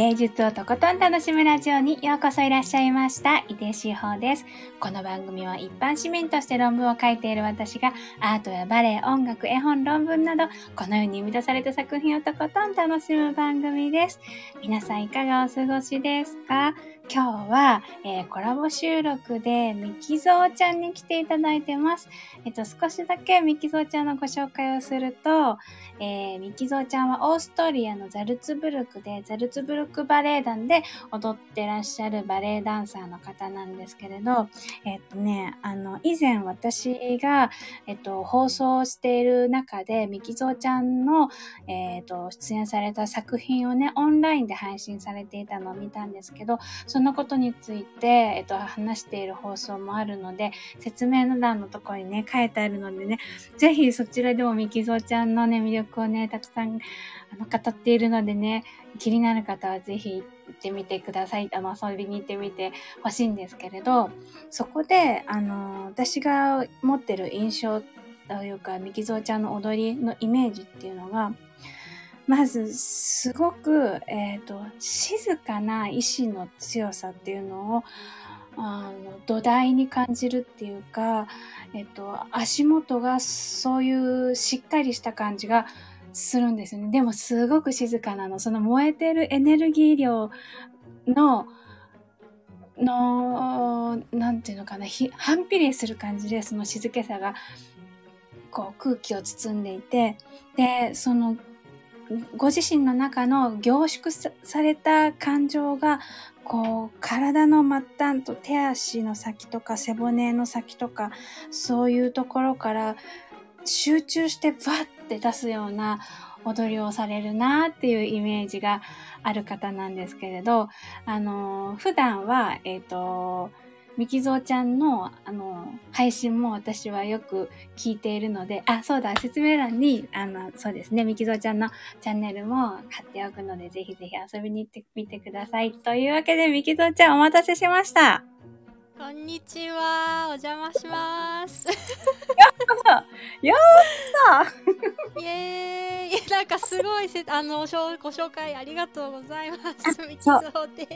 芸術をとことん楽しむラジオにようこそいらっしゃいました。伊手志保です。この番組は一般市民として論文を書いている私がアートやバレエ、音楽、絵本、論文などこのように生み出された作品をとことん楽しむ番組です。皆さんいかがお過ごしですか？今日は、えー、コラボ収録でミキゾーちゃんに来ていただいてます。えっと、少しだけミキゾーちゃんのご紹介をすると、えー、ミキゾーちゃんはオーストリアのザルツブルクで、ザルツブルクバレエ団で踊ってらっしゃるバレエダンサーの方なんですけれど、えっとね、あの、以前私が、えっと、放送している中で、ミキゾーちゃんの、えっと、出演された作品をね、オンラインで配信されていたのを見たんですけど、そそのことについて、えっと、話している放送もあるので、説明の欄のところにね、書いてあるのでね、ぜひそちらでもミキゾーちゃんのね、魅力をね、たくさん、あの、語っているのでね、気になる方はぜひ行ってみてください。あの、遊びに行ってみてほしいんですけれど、そこで、あの、私が持ってる印象というか、ミキゾーちゃんの踊りのイメージっていうのが、まず、すごく、えっ、ー、と、静かな意志の強さっていうのを、あの、土台に感じるっていうか、えっ、ー、と、足元がそういうしっかりした感じがするんですよね。でも、すごく静かなの。その燃えてるエネルギー量の、の、なんていうのかな、反比例する感じで、その静けさが、こう空気を包んでいて、で、そのご自身の中の凝縮された感情が、こう、体の末端と手足の先とか背骨の先とか、そういうところから集中してバッて出すような踊りをされるなっていうイメージがある方なんですけれど、あの、普段は、えっ、ー、と、みきぞうちゃんの、あの、配信も私はよく聞いているので、あ、そうだ、説明欄に、あの、そうですね、みきぞうちゃんのチャンネルも貼っておくので、ぜひぜひ遊びに行ってみてください。というわけで、みきぞうちゃんお待たせしました。こんにちは。お邪魔します。やったやったイエーイなんかすごいせ、あの、ご紹介ありがとうございます。そう。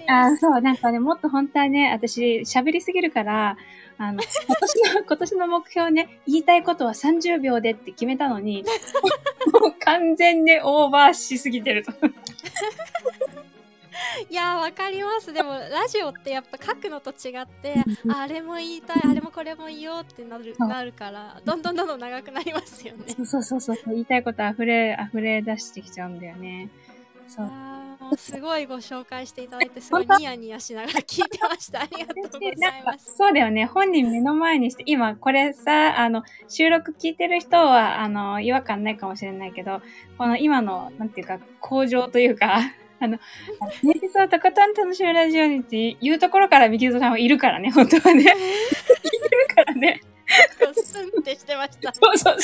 あ、そう、なんかね、もっと本当はね、私、喋りすぎるから、あの、今年の、今年の目標ね、言いたいことは30秒でって決めたのに、もう完全にオーバーしすぎてると。いやわかります。でもラジオってやっぱ書くのと違ってあれも言いたいあれもこれも言おうってなるなるからどんどんどんどん長くなりますよね。そうそうそう言いたいこと溢れ溢れ出してきちゃうんだよね。そう。すごいご紹介していただいてすごいニヤニヤしながら聞いてました。ありがとうございます。そうだよね。本人目の前にして今これさあの収録聞いてる人はあの違和感ないかもしれないけどこの今のなんていうか向上というかあの、平日はとことん楽しむラジオにっていうところからミキゾさんはいるからね、本当はね。いるからね。スンってしてました。そうそう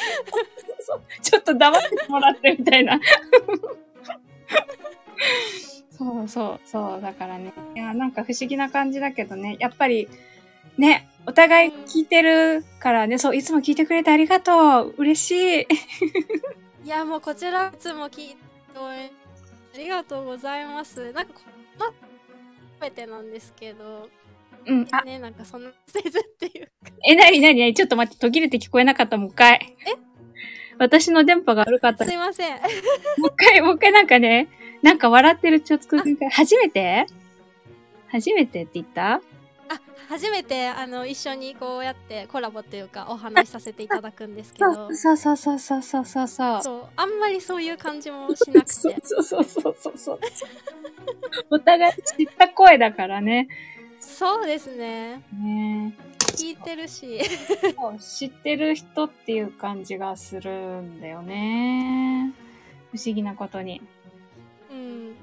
そうちょっと黙ってもらってみたいな。そうそうそう。だからね。いや、なんか不思議な感じだけどね。やっぱり、ね、お互い聞いてるからね、そう、いつも聞いてくれてありがとう。嬉しい。いや、もうこちらいつも聞いてありがとうございます。なんか、ま、めてなんですけど、うん、あ、ね、なんかそんなせずっていうか。え、なになに？なにちょっと待って、途切れて聞こえなかった、もう一回。え？私の電波が悪かった。すいません。もう一回、もう一回なんかね、なんか笑ってるちょっと、初めて？初めてって言った？あ初めてあの一緒にこうやってコラボっていうかお話しさせていただくんですけど。そうそうそうそうそうそうそうそう。あんまりそういう感じもしなくて。そうそうそうそうそう お互い知った声だからね。そうですね。ね。聞いてるし。知ってる人っていう感じがするんだよね。不思議なことに。うん。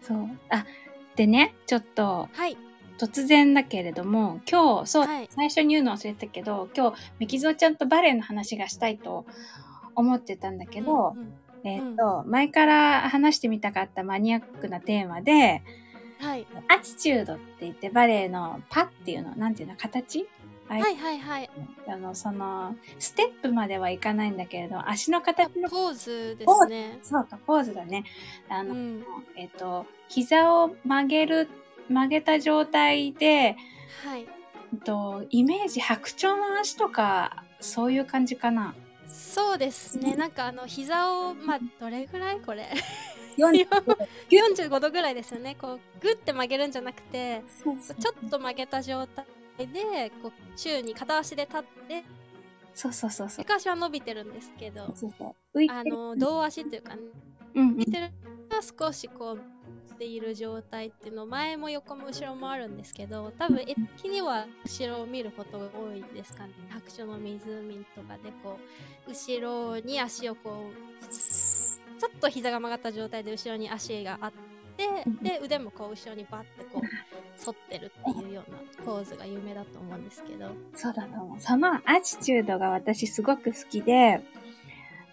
そう。あでねちょっとはい突然だけれども、今日、そう、はい、最初に言うの忘れたけど、今日、ミキゾーちゃんとバレエの話がしたいと思ってたんだけど、うんうん、えっ、ー、と、うん、前から話してみたかったマニアックなテーマで、はい。アチチュードって言ってバレエのパっていうの、なんていうの、形？あはいはいはい。あの、その、ステップまではいかないんだけれど、足の形の、ポーズですね。そうか、ポーズだね。あの、うん。えっと、膝を曲げる、曲げた状態で、はい。えっと、イメージ白鳥の足とか、そういう感じかな。そうですね。なんかあの膝をまあどれぐらいこれ？45 45 度ぐらいですよね。こうグッて曲げるんじゃなくてちょっと曲げた状態でこう宙に片足で立ってそうそうそうそう。片足は伸びてるんですけどそうそうあの胴足っていうかうんうん。見てる少しこうしている状態っていうの前も横も後ろもあるんですけど多分絵的には後ろを見ることが多いですかね。白書の湖とかでこう後ろに足をこうちょっと膝が曲がった状態で後ろに足があってで腕もこう後ろにバッてこう反ってるっていうようなポーズが有名だと思うんですけど。そうだと思う。そのアチチュードが私すごく好きで、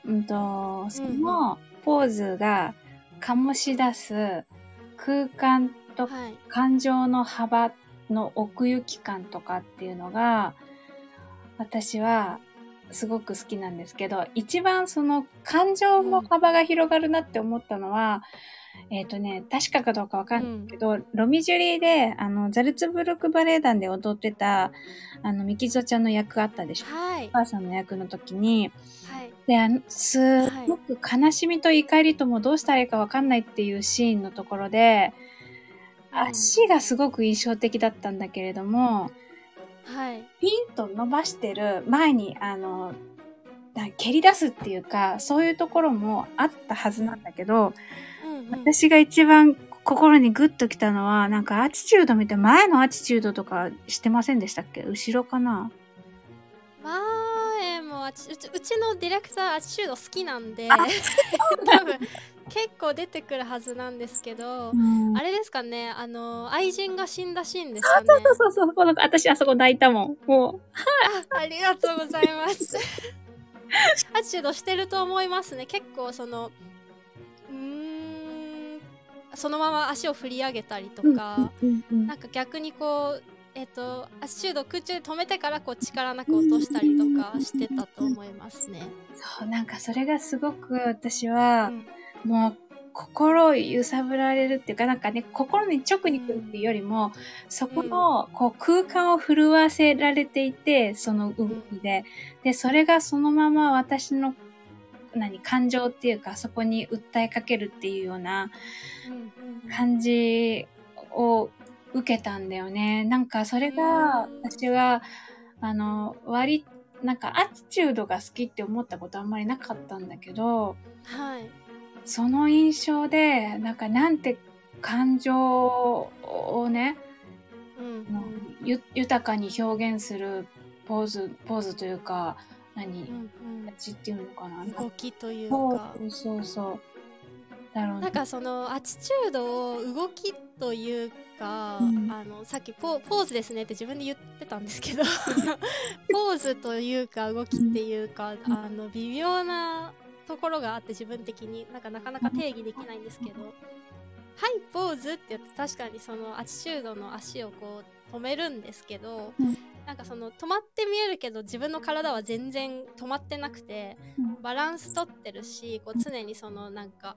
うんと、そのポーズが醸し出す空間とはい。感情の幅の奥行き感とかっていうのが、私はすごく好きなんですけど、一番その感情の幅が広がるなって思ったのは、えっ、とね、確かかどうかわかんないけど、ロミジュリーで、あの、ザルツブルクバレエ団で踊ってた、あの、ミキゾちゃんの役あったでしょ？はい。お母さんの役の時に、はいで、すごく悲しみと怒りともどうしたらいいかわかんないっていうシーンのところで、足がすごく印象的だったんだけれども、はい。ピンと伸ばしてる前に、あの、な蹴り出すっていうか、そういうところもあったはずなんだけど、うんうん。私が一番心にグッときたのは、なんかアチチュード見て前のアチチュードとかしてませんでしたっけ？後ろかな？前もうちうちのディレクターアチチュード好きなんであ 多分結構出てくるはずなんですけど、あれですかねあの愛人が死んだシーンですかね。そうそうそう、この私あそこ泣いたもん。もあありがとうございます。アチチュードしてると思いますね。結構そのうーんそのまま足を振り上げたりとう、か、うんうん。なんか逆にこうえっ、とアチチュー空中で止めてからこう力なく落としたりとかしてたと思いますね。そう、なんかそれがすごく私はう、んもう心を揺さぶられるっていうか、なんかね、心に直に来るっていうよりも、そこの、こう空間を震わせられていて、その動きで。で、それがそのまま私の、何、感情っていうか、そこに訴えかけるっていうような感じを受けたんだよね。なんかそれがうん私は、あの、割、なんかアティチュードが好きって思ったことあんまりなかったんだけど、はいその印象で、なんかなんて感情をね、うんうんゆ豊かに表現するポーズ、ポーズというか、何、うん形っていうのかな。うん動きというかそうそうそう。だろうね。なんかそのアチチュードを動きというか、うん。あのさっきポポーズですねって自分で言ってたんですけど ポーズというか動きっていうか、あの微妙なところがあって自分的になんかなかなか定義できないんですけど「はいポーズ」って言って確かにそのアチチュードの足をこう止めるんですけど、うんなんかその止まって見えるけど自分の体は全然止まってなくてうん。バランス取ってるしこう常にそのなんか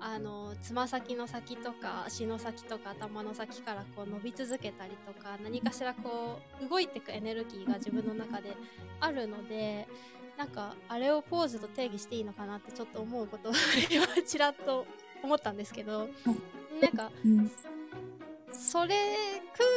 あのつま先の先とか足の先とか頭の先からこう伸び続けたりとか何かしらこう動いていくエネルギーが自分の中であるのでなんかあれをポーズと定義していいのかなってちょっと思うことを今ちらっと思ったんですけどなんかうんそれ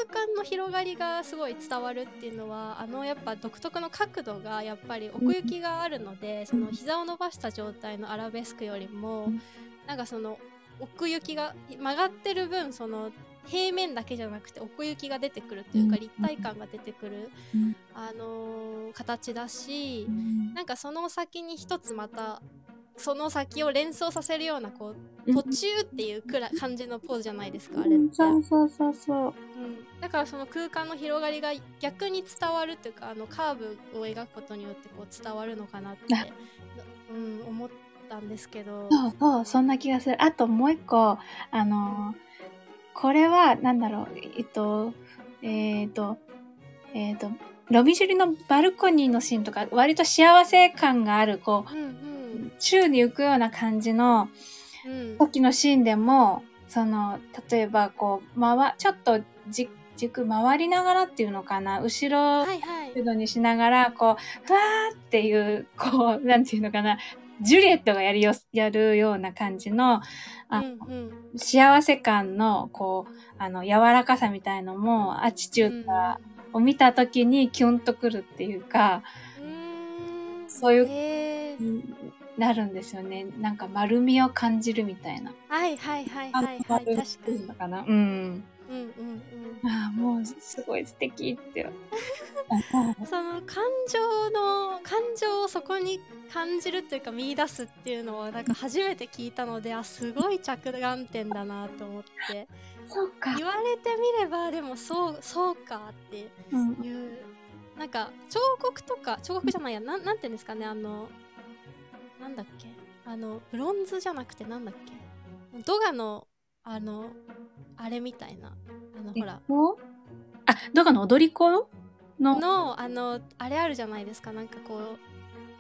空間の広がりがすごい伝わるっていうのはあのやっぱ独特の角度がやっぱり奥行きがあるのでその膝を伸ばした状態のアラベスクよりもうん。なんかその奥行きが曲がってる分その平面だけじゃなくて奥行きが出てくるというかうん。立体感が出てくるうん。あのー形だしうん。なんかその先に一つまたその先を連想させるようなこう途中っていうくらい感じのポーズじゃないですかあれって。そうそうそうそう。うん、だからその空間の広がりが逆に伝わるっていうかあのカーブを描くことによってこう伝わるのかなってあ、うん、思ったんですけどそうそう、そんな気がする。あともう一個、あのーこれは、なんだろう、えっと、えっ、と、えっ、と、ロビジュリのバルコニーのシーンとか、割と幸せ感がある、こうんうんう、宙に浮くような感じのうん。時のシーンでも、その、例えばこう、まわ、ちょっとじ軸回りながらっていうのかな、後ろはいはい。角度にしながら、こう、ふわーっていう、こう、なんていうのかな、ジュリエットがやるよ、やるような感じの、あうんうん。幸せ感の、こう、あの、柔らかさみたいのも、アチチュードを見たときにキュンとくるっていうか、うーん。そういうへーなるんですよね。なんか丸みを感じるみたいな。はいはいはいあはいはい確かにのかな。うん。うんうんうんああ、もうすごい素敵って。その感情の感情をそこに感じるというか見出すっていうのはなんか初めて聞いたのであすごい着眼点だなと思ってそうか。言われてみればでもそうそうかってうんいうなんか彫刻とか彫刻じゃないやなんなんていうんですかねあのなんだっけ？あのブロンズじゃなくてなんだっけ？ドガのあのあれみたいな。あのほら。おあ、どこの踊り子？の？のあのあれあるじゃないですか。なんかこう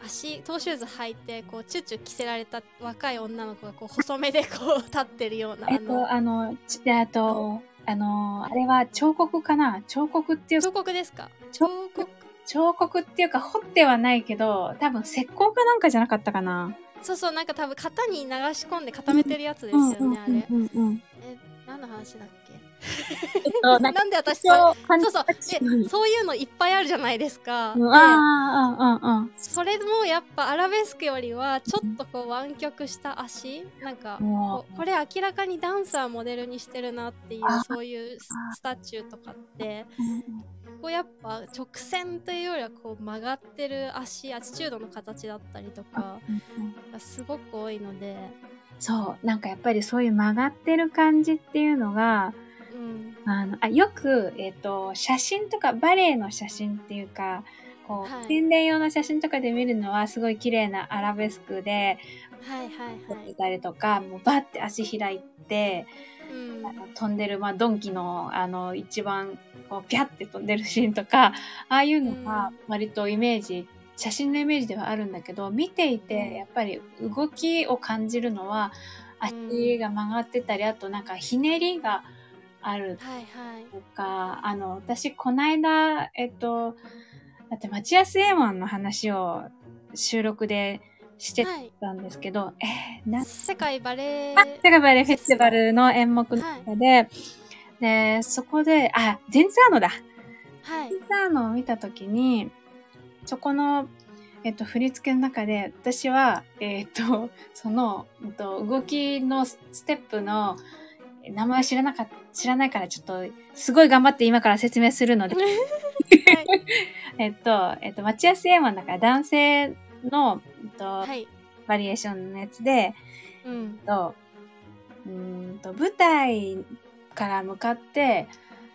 足トーシューズ履いてこうチュッチュ着せられた若い女の子がこう細めでこう 立ってるようなあのえっと、あの、ちえっと、あの、あれは彫刻かな？彫刻っていう。彫刻ですか？彫彫刻彫刻っていうか彫ってはないけど、多分石膏かなんかじゃなかったかな。そうそうなんか多分型に流し込んで固めてるやつですよね、あれ。え何の話だっけ？えっと、なんか、なんで私そそうそうそうでそういうのいっぱいあるじゃないですか。それもやっぱアラベスクよりはちょっとこう湾曲した足？なんかこれ明らかにダンサーモデルにしてるなっていうあそういうススタチューとかって。こうやっぱ直線というよりはこう曲がってる足アチチュードの形だったりとかがすごく多いので、そう、なんかやっぱりそういう曲がってる感じっていうのが、うん、あの、あよく、えっ、と、写真とか、バレエの写真っていうか、こう、はい。宣伝用の写真とかで見るのは、すごい綺麗なアラベスクで、はいはいはい、撮ってたりとか、もうバッて足開いて、うん。あの飛んでる、まあ、ドンキの、あの、一番、こう、ピャって飛んでるシーンとか、ああいうのが、割とイメージ、写真のイメージではあるんだけど、見ていて、やっぱり動きを感じるのは、足が曲がってたり、あとなんかひねりがある。はいはい。とか、あの、私、こないだ、えっと、だって、町安エマンの話を収録でしてはいたんですけど、えー、な、世界バレエあ、セガバレーフェスティバルの演目の中で、で、そこで、あ、ゼンツアーノだ。はい。ゼンツアーノを見たときに、そこの、えっと、振り付けの中で、私は、えっと、その、えっと、動きのステップの名前知らなかった、知らないからちょっと、すごい頑張って今から説明するので、えっと、えっと、町安エマンだから男性の、えっと、はい。バリエーションのやつで、うん。と、うーんと、舞台から向かって、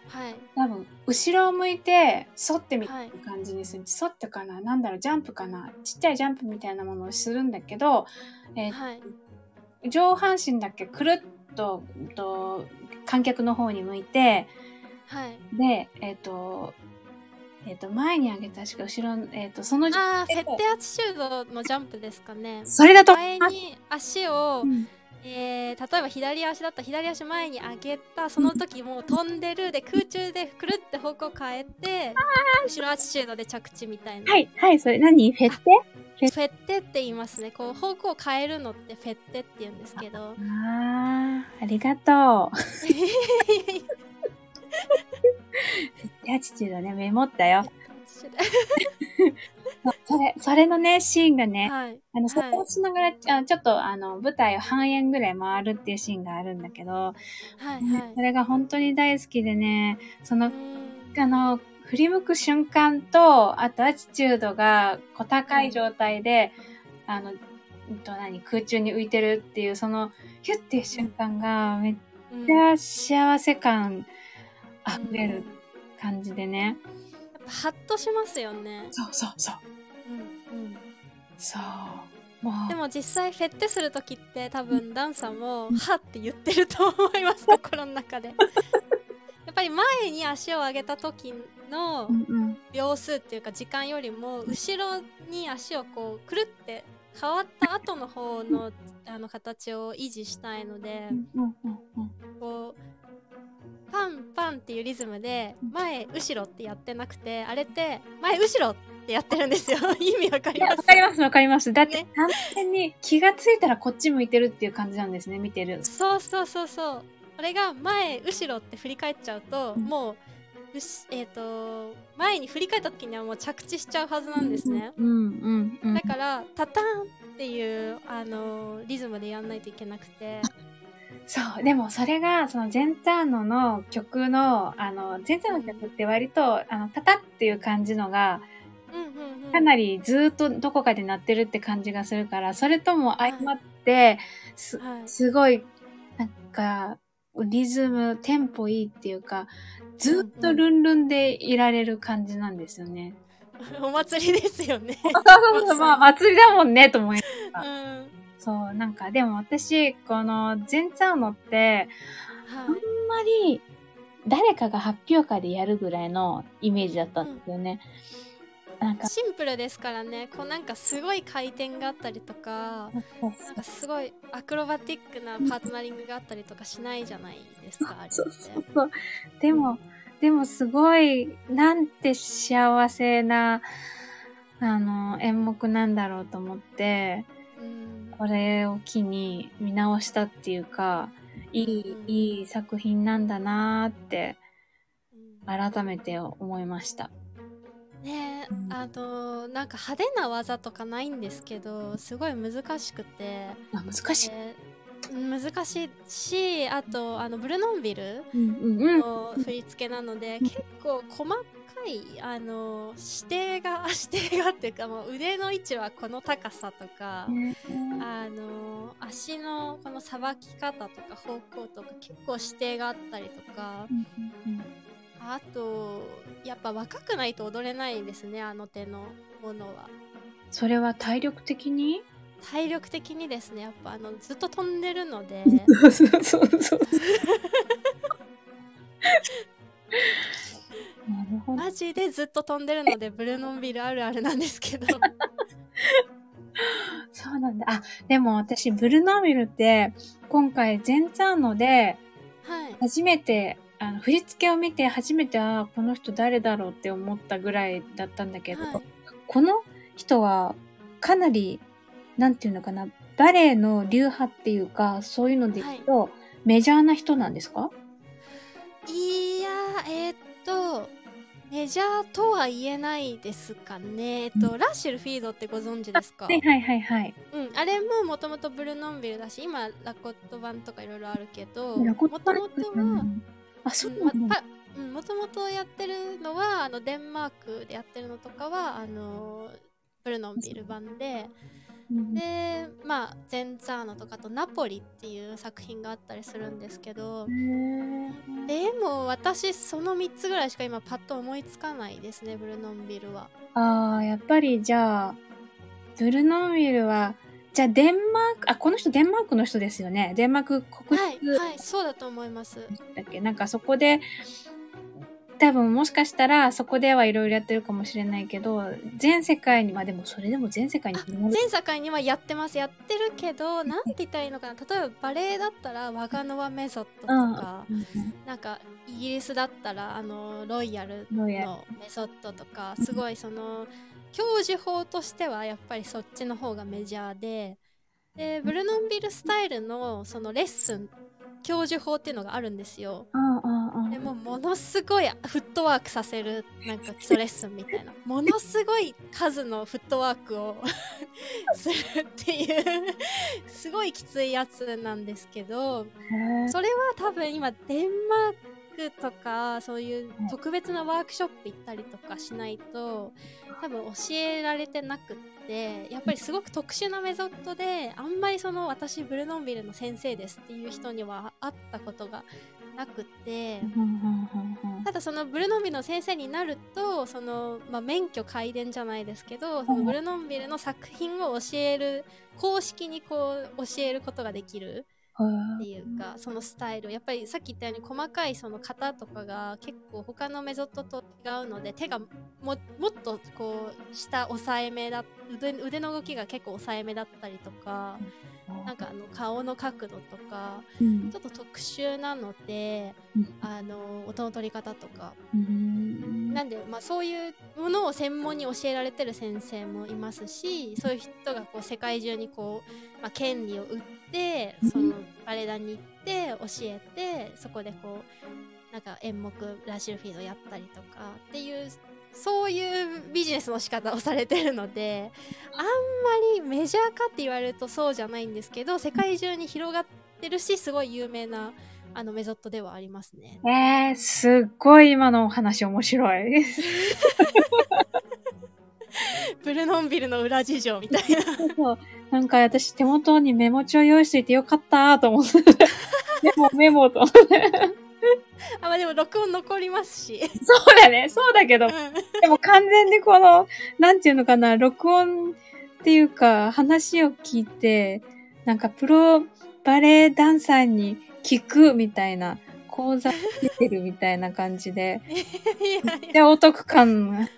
はい。多分、後ろを向いて、反ってみたはいいな感じにする。反ってかな？なんだろう、ジャンプかな？ちっちゃいジャンプみたいなものをするんだけど、えーはい。上半身だけくるっと、うんと観客の方に向いて、はい。で、えっ、と、えっ、と、前に上げたしか後ろの、えっ、と、その、ああフェッテアチチュードのジャンプですかね。それだと、前に足をう、んえー例えば左足だったら左足前に上げたその時もう飛んでるで空中でくるって方向変えて後ろアチチュードで着地みたいな、はい、はい、それ。何？フェッテ？フェッテ？って言いますね。こう方向を変えるのってフェッテって言うんですけど。ああ、ありがとう。アチチュードね、メモったよ。それ、それのね、シーンがね、はい。あの、そこをしながら、あちょっと、あの、舞台を半円ぐらい回るっていうシーンがあるんだけど、はいはい。それが本当に大好きでね、そうの、んあの、振り向く瞬間と、あとアチチュードが小高い状態で、あの、うんと何、空中に浮いてるっていう、その、ヒュッていう瞬間が、めっうん。ちゃ幸せ感溢れる感じでね。やっぱハッとしますよね、そうそうそう。うんうんそう。もう、でも実際フェッテする時って多分ダンサーも「は」って言ってると思います 心の中でやっぱり前に足を上げた時の。秒数っていうか時間よりも後ろに足をこうくるって変わった後の方のあの形を維持したいので、こうパンパンっていうリズムで前後ろってやってなくてあれって前後ろってやってるんですよ。意味わかります？わかりますわかります。だってね。完全に気がついたらこっち向いてるっていう感じなんですね、見てる。そうそうそうそう。これが前後ろって振り返っちゃうと、うん。もうえっ、と前に振り返った時にはもう着地しちゃうはずなんですね、うんうんうん。だからタターンっていうあのリズムでやんないといけなくてそう、でもそれが、そのゼンターノの曲の、あの、ゼンターノの曲って割と、あの、タタっていう感じのが、かなりずーっとどこかで鳴ってるって感じがするから、それとも相まって、す、はい。すごい、なんか、リズム、テンポいいっていうか、ずーっとルンルンでいられる感じなんですよね。お祭りですよね。そうそうそう、まあ祭りだもんね、と思いうんそう、なんか、でも私、この、ゼンツァーノって、あんはいまり、誰かが発表会でやるぐらいのイメージだったんですよね。なんか、シンプルですからねこうなんかすごい回転があったりとかなんかすごいアクロバティックなパートナリングがあったりとかしないじゃないですかあれってそうそうそう。でも、でもすごい、なんて幸せな、あの、演目なんだろうと思って、うんこれを機に見直したっていうか、いい、うんいい作品なんだなーって、うん改めて思いました。ねあのなんか派手な技とかないんですけどすごい難しくて、あ、難しい。で難しいしあとあのブルノンビルうんうんうん。の振り付けなので、結構細かいあの指定が指定がっていうかもう腕の位置はこの高さとか、あの足のこのさばき方とか方向とか結構指定があったりとかあとやっぱ若くないと踊れないですねあの手のものは。それは体力的に？体力的にですねやっぱあのずっと飛んでるので そうそうそうそう。マジでずっと飛んでるのでブルーノンビルあるあるなんですけど。そうなんだ。あ、でも私、ブルノービルって、今回、ゼンツァーノで、はい。初めて、あの、振り付けを見て、初めて、あーこの人誰だろうって思ったぐらいだったんだけど、はい。この人は、かなり、なんていうのかな、バレエの流派っていうか、そういうので言うと、メジャーな人なんですか？いやーえーっとメジャーとは言えないですかね。えっとラッシュルフィードってご存知ですか？はいはいはいはい。うん、あれももともとブルーノンビルだし今ラコット版とかいろいろあるけどもともとはあ、そううんなんうん、もともとやってるのはあのデンマークでやってるのとかはあのブルノンビル版でうんでまあゼンツァーノとかあとナポリっていう作品があったりするんですけどでも私その3つぐらいしか今パッと思いつかないですねブルノンビルは。ああ、やっぱりじゃあ、ブルノービルは、じゃあデンマーク、あ、この人デンマークの人ですよね。デンマーク国はい立はいそうだと思います。だっけ、なんかそこで、多分もしかしたらそこではいろいろやってるかもしれないけど、全世界に、まあでもそれでも全世界に全世界にはやってます。やってるけどなんて言ったらいいのかな。例えばバレエだったらワガノワメソッドとか、うん。うんなんかイギリスだったらあのロイヤルのメソッドとかすごいその教授法としてはやっぱりそっちの方がメジャーででブルノンビルスタイルのそのレッスン教授法っていうのがあるんですよ。うんでもものすごいフットワークさせるなんか基礎レッスンみたいな。ものすごい数のフットワークを するっていうすごいきついやつなんですけどそれは多分今デンマークとかそういう特別なワークショップ行ったりとかしないと多分教えられてなくってやっぱりすごく特殊なメソッドであんまりその私ブルノンビルの先生ですっていう人には会ったことがなくてただそのブルノンビルの先生になるとその、まあ、免許皆伝じゃないですけどそのブルノンビルの作品を教える公式にこう教えることができるっていうかそのスタイル。やっぱりさっき言ったように細かいその型とかが結構他のメソッドと違うので手がももっとこう下押さえ目だ腕腕の動きが結構抑えめだったりとか、なんかあの顔の角度とか、うん、ちょっと特殊なので、うん、あの音の取り方とか、うん、なんで、まあ、そういうものを専門に教えられてる先生もいますしそういう人がこう世界中にこう、まあ、権利を売ってそのバレエ団に行って教えてそこでこうなんか演目ラシルフィードやったりとかっていうそういうビジネスの仕方をされてるのであんまりメジャーかって言われるとそうじゃないんですけど世界中に広がってるしすごい有名なあのメソッドではありますね。えー、すっごい今のお話面白い。ブルノンビルの裏事情みたいな。そうなんか私手元にメモ帳用意していてよかったと思って。メモメモと思って。あ、まあでも録音残りますし。そうだね、そうだけど、でも完全にこの、なんていうのかな、録音っていうか、話を聞いて、なんかプロバレエダンサーに聞くみたいな、講座出てるみたいな感じで、で、お得感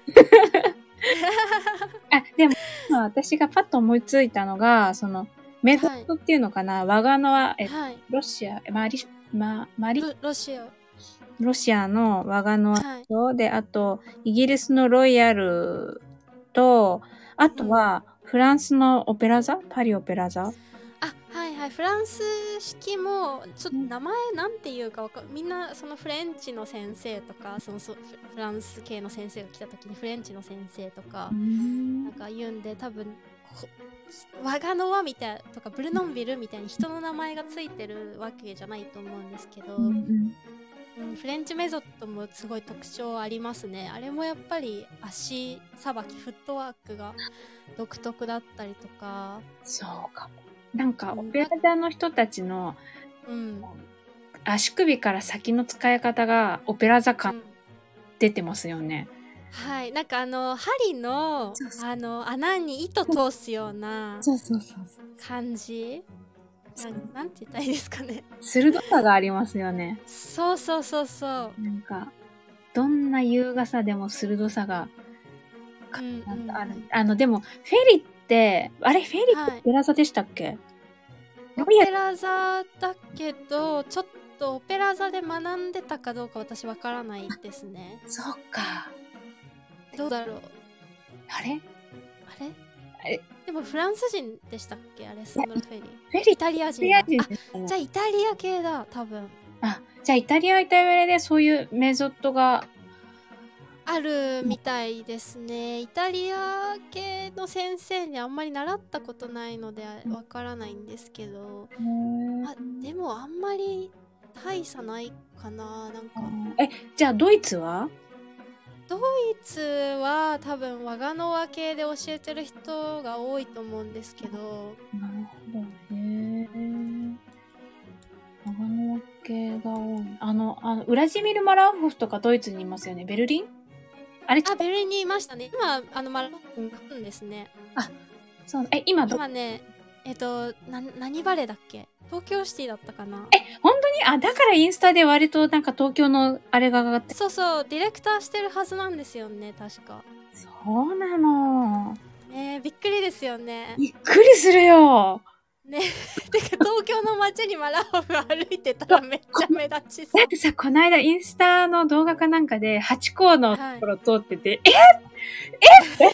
あ、でも、まあ、私がパッと思いついたのが、その、メソッドっていうのかな、はい、我がのは、え、はい、ロシア、マリ、ま、マリ？ロシア。ロシアの我がのはい、で、あと、イギリスのロイヤルと、あとは、フランスのオペラ座？パリオペラ座？あ、はいはい。フランス式も、ちょっと名前なんていうかわかみんな、そのフレンチの先生とか、そのそフランス系の先生が来た時にフレンチの先生とか、なんか言うんで、多分、我がの輪みたいとかブルノンビルみたいに人の名前がついてるわけじゃないと思うんですけど、うんうん。うん、フレンチメソッドもすごい特徴ありますね。あれもやっぱり足さばきフットワークが独特だったりとか。そうかなんかオペラ座の人たちの、うん、足首から先の使い方がオペラ座感出てますよね、はい。なんかあの針のあの穴に糸通すような感じ？ななんて言ったらいいですかね。鋭さがありますよね。そうそうそうそう。なんかどんな優雅さでも鋭さがうんうん、あのでもフェリってあれフェリってオペラ座でしたっけ、はい、オペラ座だけどちょっとオペラ座で学んでたかどうか私わからないですね。そっか。どうだろう。あれ？あれ？あれ？でもフランス人でしたっけ？アレスンフェリー。フェリイタリア人。だ。じゃあイタリア系だ、多分。あ、じゃあイタリアイタリアでそういうメソッドがあるみたいですね。イタリア系の先生にあんまり習ったことないのでわからないんですけど、あでもあんまり大差ないかな、なんか。え、じゃあドイツは？ドイツは多分我がの和系で教えてる人が多いと思うんですけど。なるほどへえ我がの和系が多い。あのあのウラジミル・マラホフとかドイツにいますよね。ベルリン？あれあベルリンにいましたね今あのマラホフ書くんですねあそうえ今ど今ねえっ、とな何バレだっけ？東京シティだったかな？え、本当に？あ、だからインスタで割となんか東京のあれが上がってそうそう、ディレクターしてるはずなんですよね、確か。そうなの。ねびっくりですよね。びっくりするよ。ね てか東京の街にマラホフ歩いてたらめっちゃ目立ちそう。だってさ、この間インスタの動画かなんかで、ハチ公のところ通ってて、はい、え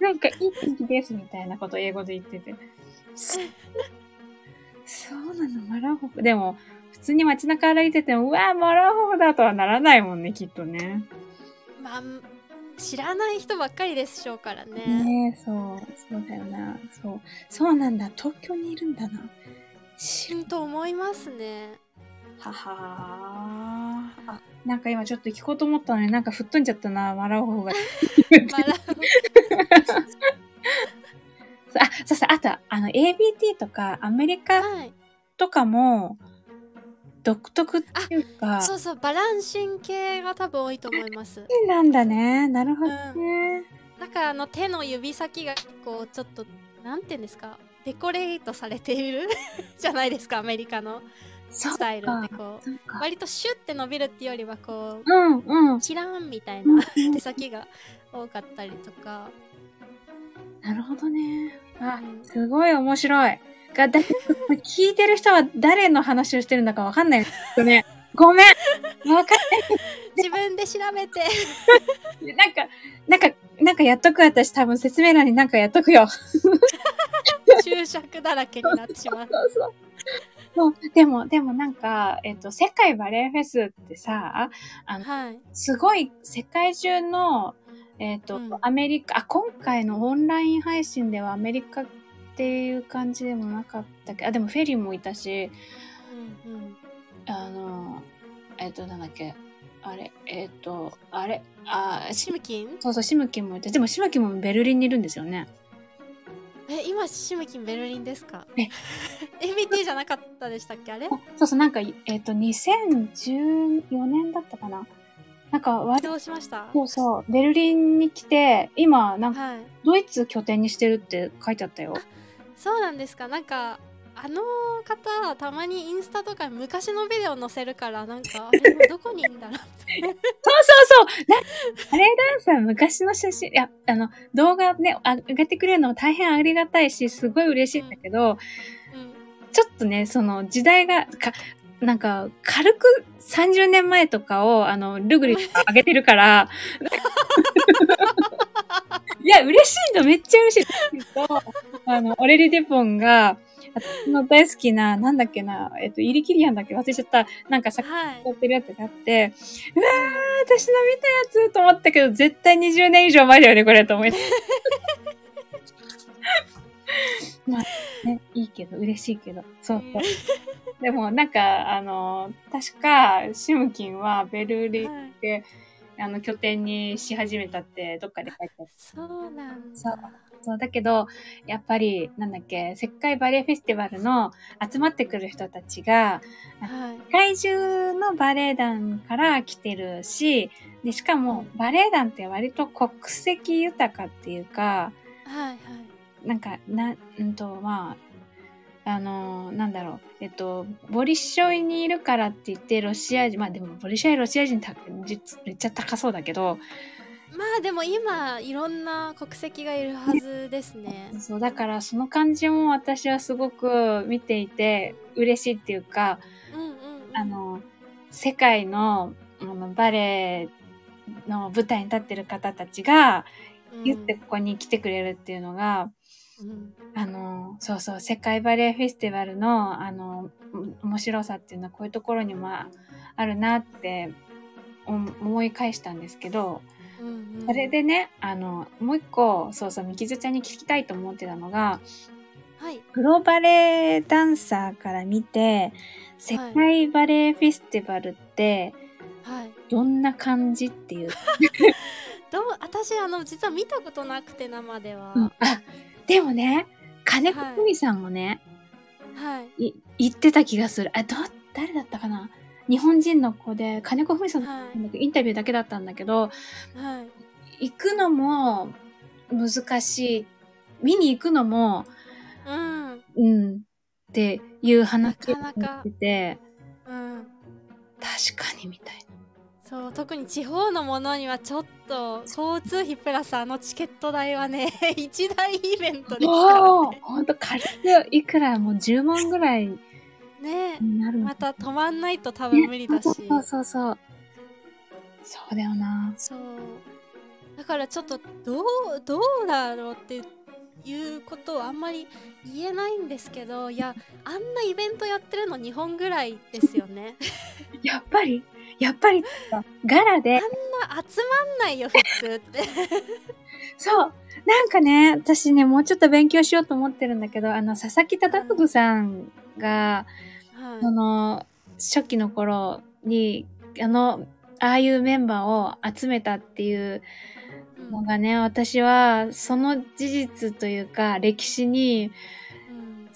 えなんかいい天気ですみたいなこと英語で言ってて。そうなの、マラホフ。でも、普通に街中歩いてても、うわマラホフだとはならないもんね、きっとね。まあ、知らない人ばっかりでしょうからね。ねそう、そうだよな。そう。そうなんだ、東京にいるんだな。知ると思いますね。ははあ、なんか今ちょっと聞こうと思ったのになんか吹っ飛んじゃったな、マラホフが。マラホフ。あ、そうそう、あと、あの、ABT とか、アメリカとかも、独特っていうか、そうそう、バランシン系が多分多いと思います。なんだね。なるほどね。うん、だから、あの、手の指先が、こう、ちょっと、なんていうんですか、デコレートされている？じゃないですかアメリカのそスタイルってこそう割とシュッて伸びるっていうよりはこううんうん。キラーンみたいうんな手先が多かったりとか、なるほどね。あう、んすごい面白い。が、だ、聞いてる人は誰の話をしてるんだかわかんないですよね。ごめん。わかん 自分で調べてない。なんか、なんか、なんかやっとく私多分説明欄になんかやっとくよ。注釈だらけになってしまう。そうそう。そうでも、でもなんか、えっと、世界バレエフェスってさ、あの、はい。すごい世界中の、えっ、と、うんアメリカ、あ、今回のオンライン配信ではアメリカっていう感じでもなかったけど、あ、でもフェリーもいたし、うんうん。あの、えっ、と、なんだっけ、あれ、えっ、と、あれ、あ、しシムキン？そうそう、シムキンもいて、でもシムキンもベルリンにいるんですよね。え、今シムキンベルリンですか？え ?MBT じゃなかったでしたっけあれ？あそうそう、なんか、えっ、と、2014年だったかな。なんか、わどうしました？そうそう、ベルリンに来て、今、なんか、はい。ドイツ拠点にしてるって書いてあったよ。そうなんですか？なんか、あの方、たまにインスタとかに昔のビデオ載せるから、なんか、どこにいんだろうって。そうそうそうなバレエダンサー昔の写真、いや、あの、動画ね、あ上げてくれるのも大変ありがたいし、すごい嬉しいんだけど、うん。ちょっとね、その時代が、か、なんか、軽く30年前とかを、あの、ルグリとか上げてるから、いや、嬉しいの、めっちゃ嬉しい。とあの、オレリデポンが、私の大好きな、なんだっけな、えっと、イリキリアンだっけ？忘れちゃった、なんかさはい。やってるやつがあって、うわー、私の見たやつと思ったけど、絶対20年以上前だよね、これ、と思いながら。まあ、ね、いいけど、嬉しいけど、そうそう。でも、なんか、あの、確か、シムキンはベルリンはいで、あの、拠点にし始めたって、どっかで書いてあった。そうなんだ。そうそう、だけど、やっぱり、なんだっけ、世界バレエフェスティバルの集まってくる人たちが、はい。世界中のバレエ団から来てるし、で、しかもバレエ団って割と国籍豊かっていうか、はいはい。なんか、な、うんと、まあ、あのーなんだろう、えっと、ボリショイにいるからって言ってロシア人、まあでもボリショイロシア人た実めっちゃ高そうだけど、まあでも今、いろんな国籍がいるはずですね。そう、だからその感じも私はすごく見ていて嬉しいっていうか、うんうんうん。あの、世界のあのバレエの舞台に立ってる方たちが、うん、言ってここに来てくれるっていうのが、うんあの、そうそう、世界バレエフェスティバルの、あの、お面白さっていうのはこういうところにもああるなってお思い返したんですけど、うんうんそれでね、あの、もう一個、そうそう、みきずちゃんに聞きたいと思ってたのが、はい。プロバレエダンサーから見て、世界バレエフェスティバルってはい。どんな感じっていう。どう私、あの、実は見たことなくて、生では。うんあ、でもね、金子ふみさんもね、はい。い言ってた気がする。あ、ど、誰だったかな？日本人の子で、金子ふみさんのはい。インタビューだけだったんだけど、はい。行くのも難しい。見に行くのも、うん。うん、っていう話をしてて、うん。確かにみたいな。そう、特に地方のものにはちょっと、交通費プラスあのチケット代はね、一大イベントですからね。おーほんと軽くいくらもう10万ぐらいにねなるのまた止まんないと多分無理だし。そうそうそう。そうだよな。そう。だからちょっと、どう、どうだろうっていうことをあんまり言えないんですけど、いや、あんなイベントやってるの日本ぐらいですよね。やっぱり、やっぱり、ガラで、そんな集まんないよ、普通って。そう。なんかね、私ね、もうちょっと勉強しようと思ってるんだけど、あの、佐々木忠信さんが、はその、初期の頃に、あの、ああいうメンバーを集めたっていうのがね、私は、その事実というか、歴史に、うん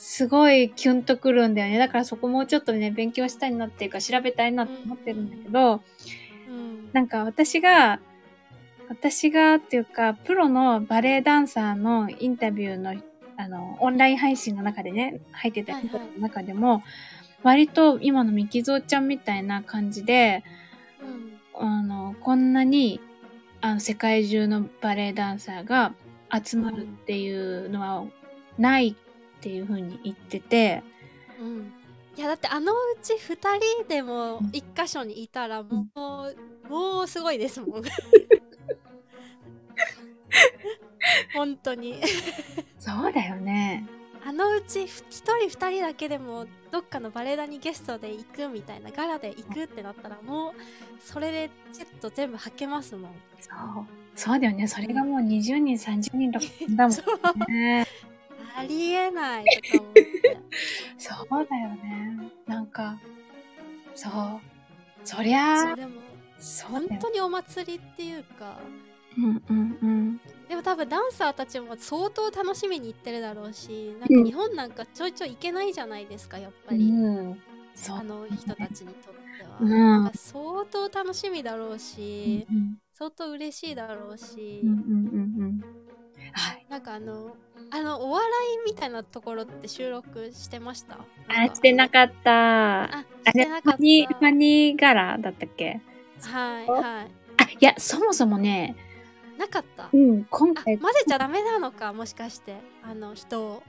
すごいキュンとくるんだよね。だからそこもうちょっとね、勉強したいなっていうか、調べたいなって思ってるんだけど、うん。なんか私が、私がっていうか、プロのバレエダンサーのインタビューの、あの、オンライン配信の中でね、入ってた人はいはい。の中でも、割と今のミキゾーちゃんみたいな感じで、うん。あの、こんなに、あの、世界中のバレエダンサーが集まるっていうのはないっていうふうに言ってて、うんいやだってあのうち2人でもうん一箇所にいたらもう、もうすごいですもん 本当にそうだよね。あのうち1人2人だけでもどっかのバレエ団にゲストで行くみたいなガラで行くってなったらもうそれでチェット全部履けますもんそう。そうだよね。それがもう20人、30人とかだもんね。ありえないとか思って そうだよね。なんか、そう。そりゃあ、でも。本当にお祭りっていうかうんうんうん。でも多分ダンサーたちも相当楽しみに行ってるだろうしなんうんか日本なんかちょいちょい行けないじゃないですかやっぱうり、う。あの人たちにとっては、うんなんか相当楽しみだろうし、うん相当嬉しいだろうし、うんうんうん。なんかあのあのお笑いみたいなところって収録してました？あ、してなかった。あしてなかった。ファニ柄だったっけ？はいはい。あ、いや、そもそもね、なかった。うん、今あ回、混ぜちゃダメなのかもしかして。あの人を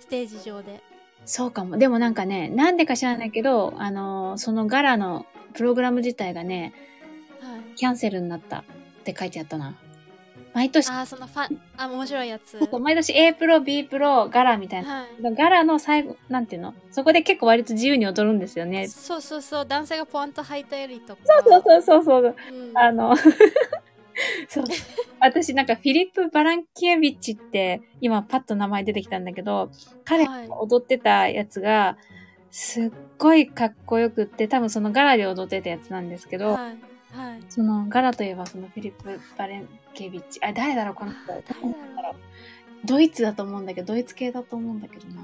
ステージ上で。そうかも。でもなんかね、なんでか知らないけど、あの、その柄のプログラム自体がね、はい。キャンセルになったって書いてあったな。毎年、あーそのファンあ面白いやつそうそう毎年 A プロ、B プロ、柄みたいな。はいガラの最後、なんていうの？そこで結構割と自由に踊るんですよね。そうそうそう男性がポンと履いたよりとかそうそうそうそう。うんあの、そう。私なんかフィリップ・バランキエビッチって今パッと名前出てきたんだけど、彼はいが踊ってたやつがすっごいかっこよくって、多分そのガラで踊ってたやつなんですけど、はいはい。そのガラといえばそのフィリップ・バレンキエビッチ。あ、誰だろうこの人。誰だろう。ドイツだと思うんだけど、ドイツ系だと思うんだけどな。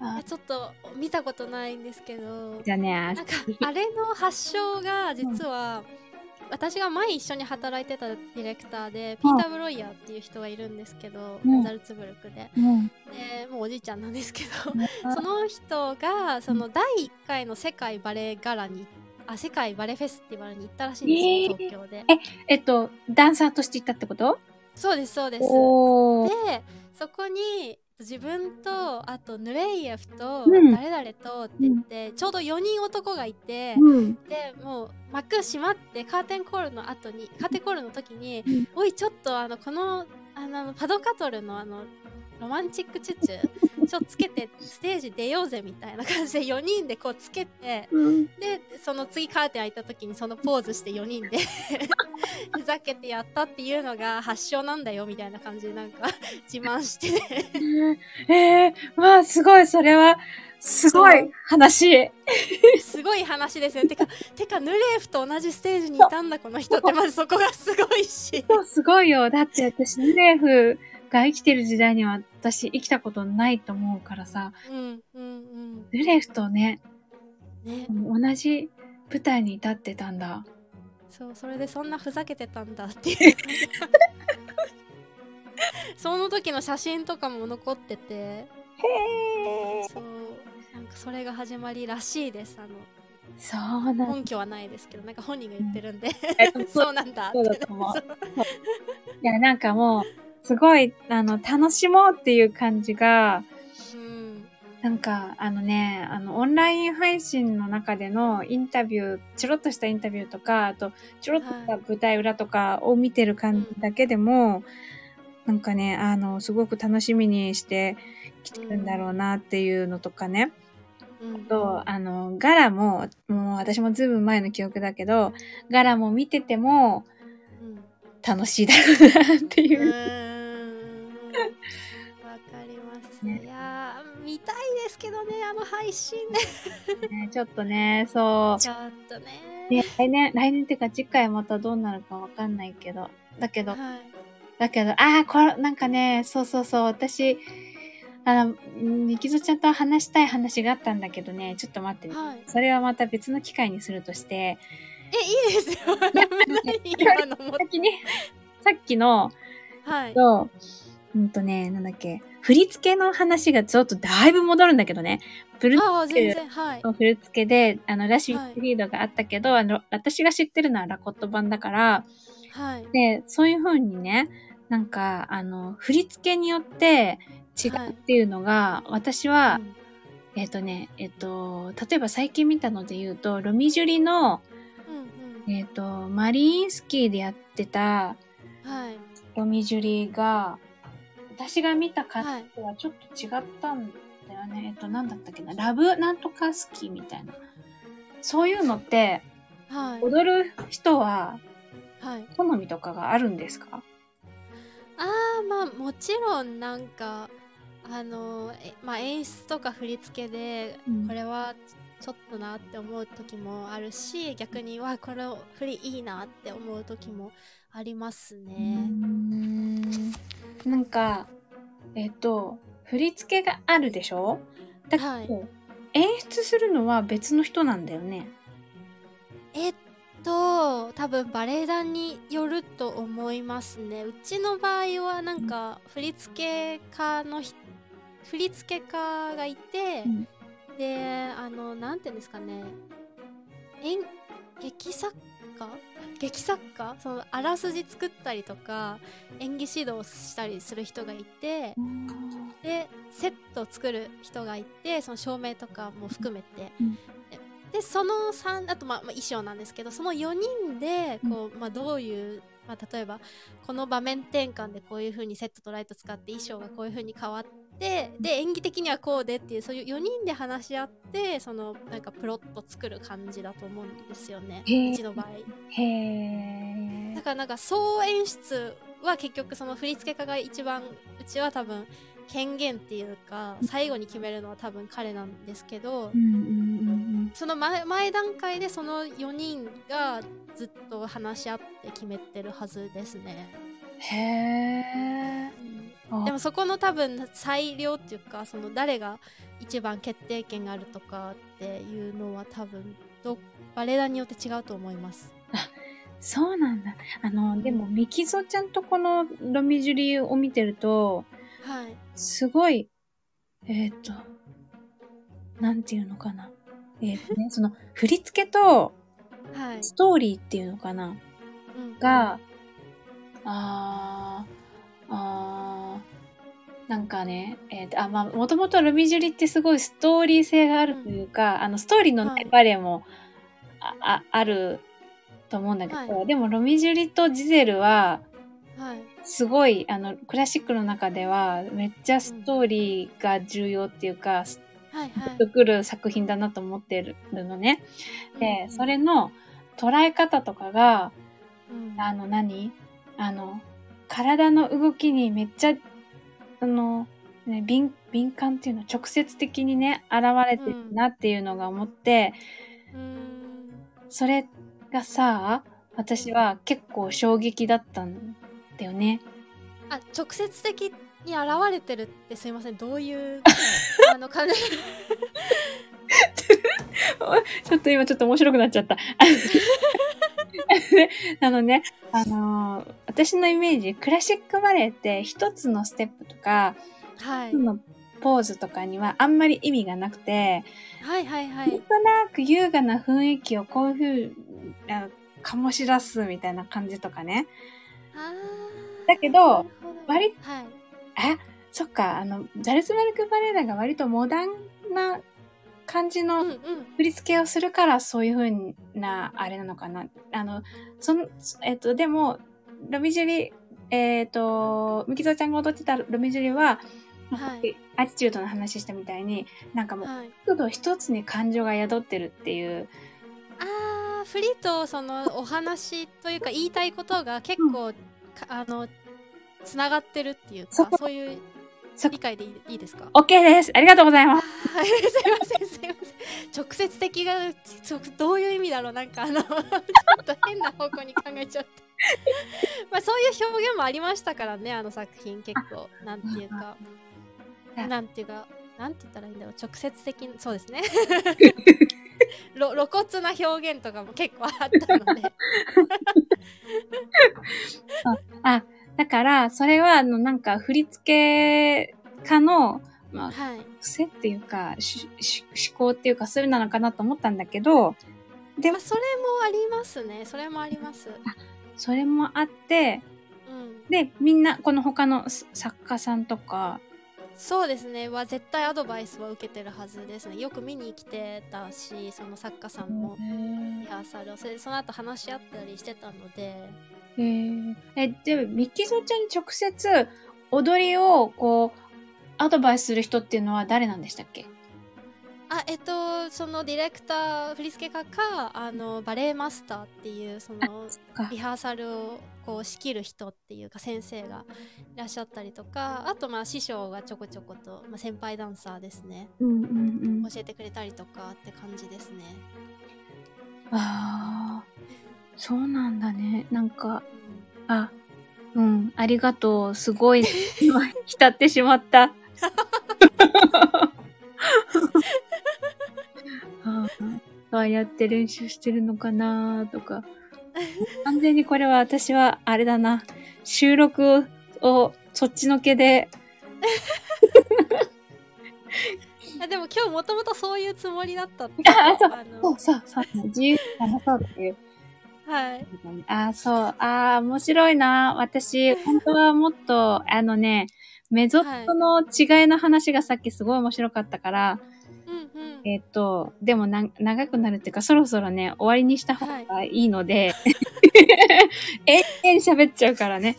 えー。あちょっと見たことないんですけどじゃあね、なんかあれの発祥が実は、私が前一緒に働いてたディレクターで、ピーター・ブロイヤーっていう人がいるんですけど、うん。ザルツブルクで。うん。でもうおじいちゃんなんですけどその人がその第1回の世界バレエガラにあ世界バレエフェスティバルに行ったらしいんですよ、東京で。えっと、ダンサーとして行ったってこと？そうですそうです。でそこに自分とあとヌレイエフとうん。誰々とって言って、ちょうど4人男がいて、うん。でもう幕閉まってカーテンコールの後にカーテンコールの時に「うん。おいちょっとあのこのあのパドカトルのあのロマンチックチュチュちょつけてステージ出ようぜ」みたいな感じで 4人でこうつけてうん。でその次カーテン開いた時にそのポーズして4人で ふざけてやったっていうのが発祥なんだよみたいな感じでなんか 自慢してええー、わあ、すごい、それは、すごい話。すごい話ですよてかてかヌレーフと同じステージにいたんだこの人ってまずそこがすごいしそうすごいよ。だって私、ヌレーフが生きてる時代には私生きたことないと思うからさ、うんうんヌレーフとね、うんね。同じ舞台に立ってたんだ。そうそれでそんなふざけてたんだっていう。その時の写真とかも残ってて。へそう。なんかそれが始まりらしいですあの。そうなん根拠はないですけどなんか本人が言ってるんで、うそう。なんだって。いや、なんかもう、すごい、あの、楽しもうっていう感じが、うんなんか、あのね、あの、オンライン配信の中でのインタビュー、ちょろっとしたインタビューとか、あと、ちょろっとした舞台裏とかを見てる感じだけでも、なんかね、あの、すごく楽しみにしてきてるんだろうなっていうのとかね。うんと、あの、ガラも、もう私もずいぶん前の記憶だけど、ガラも見ててもうん楽しいだろうなっていうう。ーんたいですけどねあの配信ね。ねちょっとね、そう。ちょっとね。で来年、来年っていうか次回またどうなるかわかんないけど。だけど、はい。だけど、ああ、これ、なんかね、そうそうそう、私、あの、みきぞちゃんと話したい話があったんだけどね、ちょっと待ってね。はい。それはまた別の機会にするとして、えいいですよ。何今のも。先に、さっきの、はい。と、う。んとね、なんだっけ、振り付けの話がちょっとだいぶ戻るんだけどね。プルああ、全然、はい。の振り付けで、あの、ラシュリードがあったけど、あの、私が知ってるのはラコット版だから、はい。で、そういう風にね、なんか、あの、振り付けによって違うっていうのが、私は、うんえっ、とね、えっ、と、例えば最近見たので言うと、ロミジュリの、うんえっ、と、マリインスキーでやってたうん。はい。ロミジュリが、私が見た感じとはちょっと違ったんだよね。えっ、と、なんだったっけな、ラブなんとかスキーみたいな。そういうのって、はい。踊る人ははい。好みとかがあるんですか？ああ、まあ、もちろん、なんか、あの、えまあ、演出とか振り付けで、うんこれはちょっとなって思う時もあるし、逆に、わ、この振りいいなって思う時もありますね。んなんか、えっ、と、振り付けがあるでしょ？だけど、はい。演出するのは別の人なんだよね。えっと、多分バレエ団によると思いますね。うちの場合はなんか振付家のひ振付家がいて、うん。で、あの、なんていうんですかね、演劇作家劇作家そのあらすじ作ったりとか演技指導したりする人がいてでセットを作る人がいてその照明とかも含めて、うん。でその3あと、まあまあ、衣装なんですけどその4人でこう、まあ、どういう、まあ、例えばこの場面転換でこういう風にセットとライト使って衣装がこういう風に変わってで演技的にはこうでっていうそういう4人で話し合ってそのなんかプロット作る感じだと思うんですよね。うちの場合。へー。だからなんか総演出は結局その振付家が一番うちは多分権限っていうか最後に決めるのは多分彼なんですけどうんうんうんその前前段階でその4人がずっと話し合って決めてるはずですね。うんへー。あでもそこの多分裁量っていうかその誰が一番決定権があるとかっていうのは多分どバレエ団によって違うと思います。そうなんだ。あの、でも、ミキゾちゃんとこのロミジュリを見てると、はい。すごい、えっ、と、なんていうのかな。えっ、とね、その、振り付けとはい。ストーリーっていうのかな。うんが、あー、あー、なんかね、えっ、と、あ、まあ、もともとロミジュリってすごいストーリー性があるというか、あの、ストーリーのなはい。いバレエも、あ、ああると思うんだけど、はでもロミジュリとジゼルは、はい。すごい、あの、クラシックの中では、めっちゃストーリーが重要っていうか、スはいはい。る作品だなと思ってるのね。で、うん。それの捉え方とかが、うん。あの何、あの、体の動きにめっちゃ、あの、ね、敏敏感っていうのは直接的にね、現れてるなっていうのが思って、うーんそれがさ、私は結構衝撃だったんだよね。あ直接的に現れてるってすいませんどういう あの感じ ちょっと今ちょっと面白くなっちゃった。あのね、あのー私のイメージ、クラシックバレエって一つのステップとか、はい。のポーズとかにはあんまり意味がなくて、はいはいはなんいとなく優雅な雰囲気をこういう風にあ醸し出すみたいな感じとかね。あーだけど割はい。あ、そっか、あの、ザルツバルクバレエ団が割とモダンな感じのうんうん。振り付けをするからそういう風なあれなのかな。あの、その、えっと、でも、ロミジュリ、えっと、ミキゾちゃんが踊ってたロミジュリは、はい。アティチュードの話したみたいに、なんかもう、はい。角度一つに感情が宿ってるっていう、あーフリとそのお話というか言いたいことが結構、かあのつながってるっていうかそういうそ理解でいいですか？OK です。ありがとうございます。はい、すいません、すいません。直接的が、どういう意味だろう、なんか、あの、ちょっと変な方向に考えちゃった。まあ、そういう表現もありましたからね、あの作品、結構、なんていうか、あ なんていうか、なんて言ったらいいんだろう、直接的に、そうですね。ろ露骨な表現とかも結構あったので。あ、だから、それは、あの、なんか、振り付け家の、まあ、はい。癖っていうか、思考っていうか、そういうのなのかなと思ったんだけど、でもまあ、、それもありますね。それもあります。それもあって、うん。で、みんな、この他のす作家さんとか、そうですね。は絶対アドバイスは受けてるはずですね。よく見に来てたし、その作家さんもリハーサルをそれでその後話し合ったりしてたので、えー、え、でも、ミキゾちゃんに直接、踊りを、こう、アドバイスする人っていうのは誰なんでしたっけ？あ、えっと、そのディレクター、振付家か、あの、バレエマスターっていう、その、か。リハーサルをこう仕切る人っていうか先生がいらっしゃったりとかあとまあ師匠がちょこちょこと、まあ、先輩ダンサーですね。うんうんうん。教えてくれたりとかって感じですね。ああ、そうなんだね。なんか、あ、うん、ありがとう。すごい、今、浸ってしまった。あーああやって練習してるのかなとか。完全にこれは私は、あれだな。収録を、そっちのけで、あでも今日もともとそういうつもりだったってあそうそうそうそう、自由に話そうっていう。はい。あーそう。ああ、面白いな。私、本当はもっと、あのね、メゾットの違いの話がさっきすごい面白かったから、うんうん。えっ、と、でもな長くなるっていうか、そろそろね、終わりにした方がいいので、永遠喋っちゃうからね。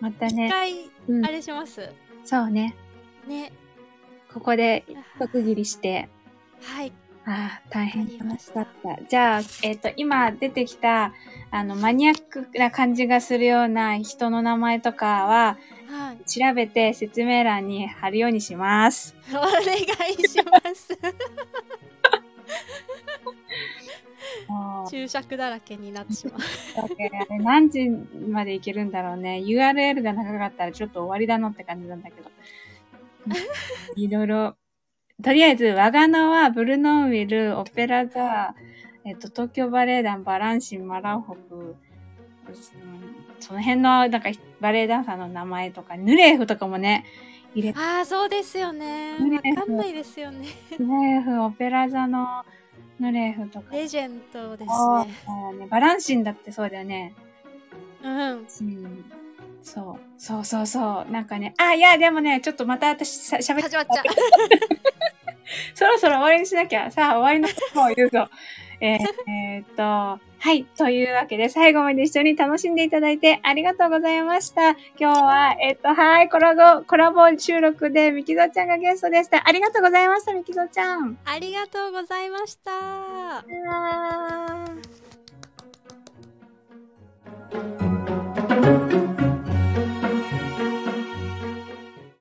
また一ね、回うん。あ、れします、そうね、ね。ここで一区切りして、はいああ、大変楽しかった。じゃあ、えっ、と、今出てきた、あの、マニアックな感じがするような人の名前とかは、はい調べて説明欄に貼るようにします。お願いします 注釈だらけになってしまうあれ 何時までいけるんだろうね。URL が長かったらちょっと終わりだなって感じなんだけど。いろいろ。とりあえず、我が名はブルノンウィル、オペラ座、えっと、東京バレエ団、バランシン、マラウホフ、うんその辺の、なんか、バレエダンサーの名前とか、ヌレーフとかもね、入れて、ああそうですよねねわかんないですよねヌレーフ、オペラ座のヌレーフとか。レジェンドですねね。バランシンだってそうだよね。うんうん。そう。そうそうそう。なんかね、あ、いや、でもね、ちょっとまた私しゃべって。まった。そろそろ終わりにしなきゃ。さあ、終わりの方を言うぞ。えー、えー、っと、はい。というわけで、最後まで一緒に楽しんでいただいてありがとうございました。今日は、えー、っと、はい、コラボ、コラボ収録で、みきぞちゃんがゲストでした。ありがとうございました、みきぞちゃん。ありがとうございました。あ